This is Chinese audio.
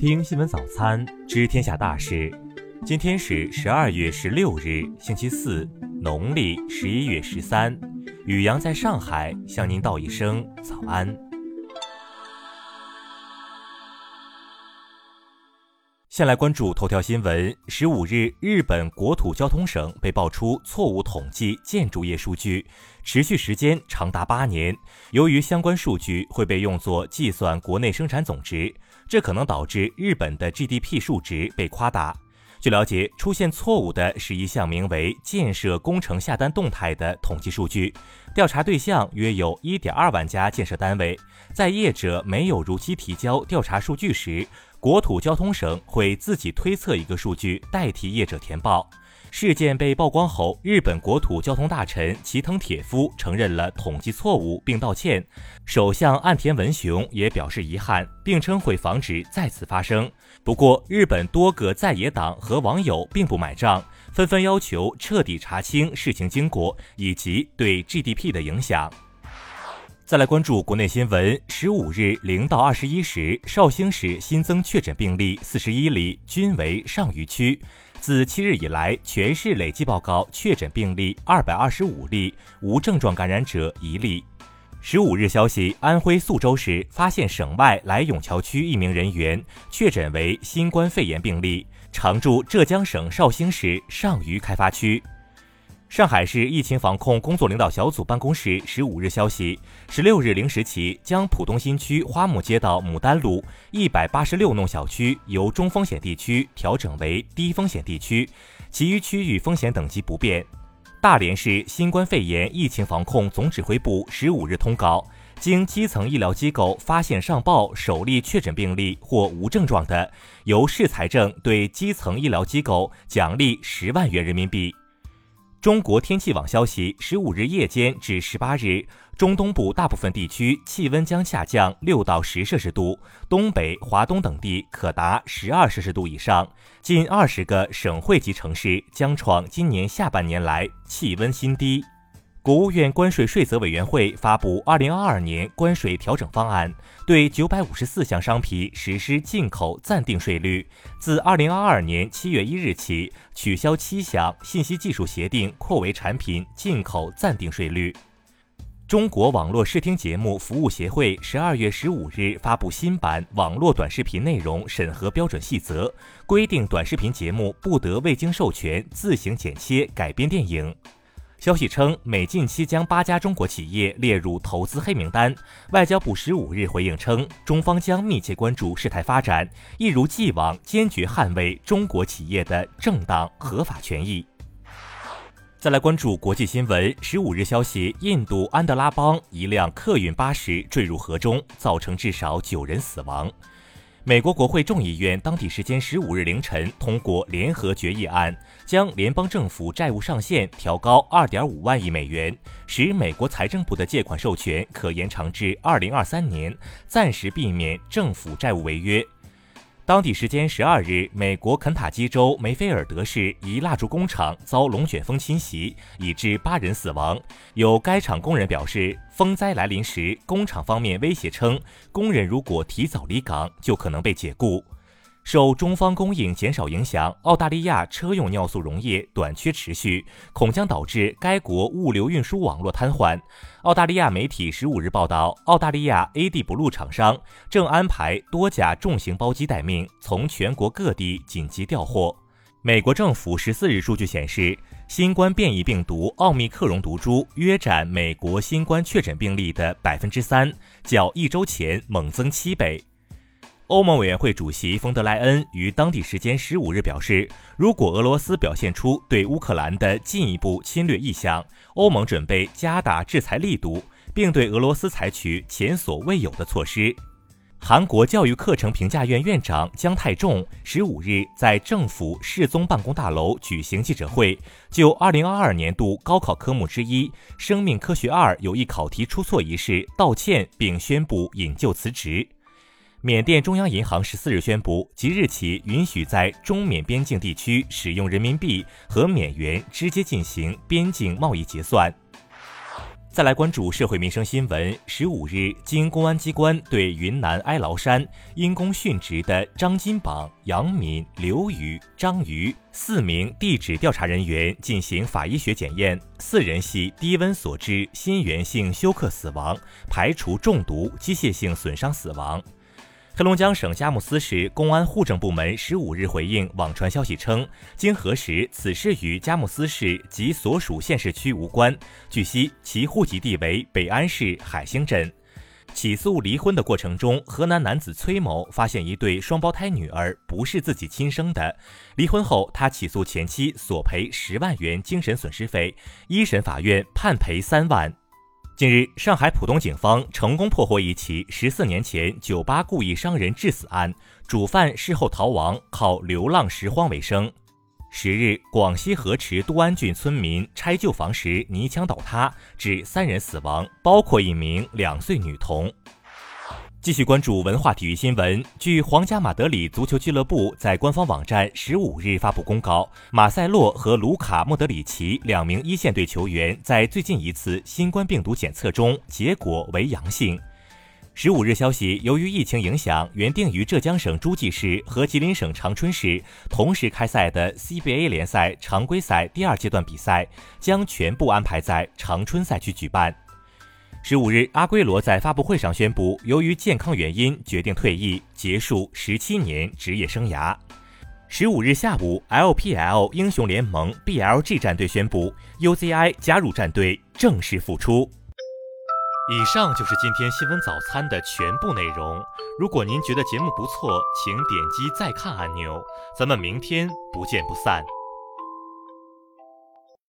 听新闻早餐，知天下大事。今天是十二月十六日，星期四，农历十一月十三。雨阳在上海向您道一声早安。先来关注头条新闻。十五日，日本国土交通省被爆出错误统计建筑业数据，持续时间长达八年。由于相关数据会被用作计算国内生产总值。这可能导致日本的 GDP 数值被夸大。据了解，出现错误的是一项名为“建设工程下单动态”的统计数据，调查对象约有一点二万家建设单位。在业者没有如期提交调查数据时，国土交通省会自己推测一个数据代替业者填报。事件被曝光后，日本国土交通大臣齐藤铁夫承认了统计错误并道歉。首相岸田文雄也表示遗憾，并称会防止再次发生。不过，日本多个在野党和网友并不买账，纷纷要求彻底查清事情经过以及对 GDP 的影响。再来关注国内新闻，十五日零到二十一时，绍兴市新增确诊病例四十一例，均为上虞区。自七日以来，全市累计报告确诊病例二百二十五例，无症状感染者一例。十五日消息，安徽宿州市发现省外来永桥区一名人员确诊为新冠肺炎病例，常住浙江省绍兴市上虞开发区。上海市疫情防控工作领导小组办公室十五日消息，十六日零时起，将浦东新区花木街道牡丹路一百八十六弄小区由中风险地区调整为低风险地区，其余区域风险等级不变。大连市新冠肺炎疫情防控总指挥部十五日通告，经基层医疗机构发现上报首例确诊病例或无症状的，由市财政对基层医疗机构奖励十万元人民币。中国天气网消息，十五日夜间至十八日，中东部大部分地区气温将下降六到十摄氏度，东北、华东等地可达十二摄氏度以上。近二十个省会级城市将创今年下半年来气温新低。国务院关税税则委员会发布二零二二年关税调整方案，对九百五十四项商品实施进口暂定税率。自二零二二年七月一日起，取消七项信息技术协定扩围产品进口暂定税率。中国网络视听节目服务协会十二月十五日发布新版网络短视频内容审核标准细则，规定短视频节目不得未经授权自行剪切改编电影。消息称，美近期将八家中国企业列入投资黑名单。外交部十五日回应称，中方将密切关注事态发展，一如既往坚决捍卫中国企业的正当合法权益。再来关注国际新闻，十五日消息，印度安德拉邦一辆客运巴士坠入河中，造成至少九人死亡。美国国会众议院当地时间十五日凌晨通过联合决议案，将联邦政府债务上限调高二点五万亿美元，使美国财政部的借款授权可延长至二零二三年，暂时避免政府债务违约。当地时间十二日，美国肯塔基州梅菲尔德市一蜡烛工厂遭龙卷风侵袭，已致八人死亡。有该厂工人表示，风灾来临时，工厂方面威胁称，工人如果提早离岗，就可能被解雇。受中方供应减少影响，澳大利亚车用尿素溶液短缺持续，恐将导致该国物流运输网络瘫痪。澳大利亚媒体十五日报道，澳大利亚 AD Blue 厂商正安排多架重型包机待命，从全国各地紧急调货。美国政府十四日数据显示，新冠变异病毒奥密克戎毒株约占美国新冠确诊病例的百分之三，较一周前猛增七倍。欧盟委员会主席冯德莱恩于当地时间十五日表示，如果俄罗斯表现出对乌克兰的进一步侵略意向，欧盟准备加大制裁力度，并对俄罗斯采取前所未有的措施。韩国教育课程评价院院长姜泰仲十五日在政府世宗办公大楼举行记者会，就二零二二年度高考科目之一“生命科学二”有一考题出错一事道歉，并宣布引咎辞职。缅甸中央银行十四日宣布，即日起允许在中缅边境地区使用人民币和缅元直接进行边境贸易结算。再来关注社会民生新闻。十五日，经公安机关对云南哀牢山因公殉职的张金榜、杨敏、刘宇、张瑜四名地质调查人员进行法医学检验，四人系低温所致心源性休克死亡，排除中毒、机械性损伤死亡。黑龙江省佳木斯市公安户政部门十五日回应网传消息称，经核实，此事与佳木斯市及所属县市区无关。据悉，其户籍地为北安市海兴镇。起诉离婚的过程中，河南男子崔某发现一对双胞胎女儿不是自己亲生的。离婚后，他起诉前妻索赔十万元精神损失费，一审法院判赔三万。近日，上海浦东警方成功破获一起十四年前酒吧故意伤人致死案，主犯事后逃亡，靠流浪拾荒为生。十日，广西河池都安郡村民拆旧房时泥墙倒塌，致三人死亡，包括一名两岁女童。继续关注文化体育新闻。据皇家马德里足球俱乐部在官方网站十五日发布公告，马塞洛和卢卡·莫德里奇两名一线队球员在最近一次新冠病毒检测中结果为阳性。十五日消息，由于疫情影响，原定于浙江省诸暨市和吉林省长春市同时开赛的 CBA 联赛常规赛第二阶段比赛将全部安排在长春赛区举办。十五日，阿圭罗在发布会上宣布，由于健康原因决定退役，结束十七年职业生涯。十五日下午，LPL 英雄联盟 BLG 战队宣布，UZI 加入战队，正式复出。以上就是今天新闻早餐的全部内容。如果您觉得节目不错，请点击再看按钮。咱们明天不见不散。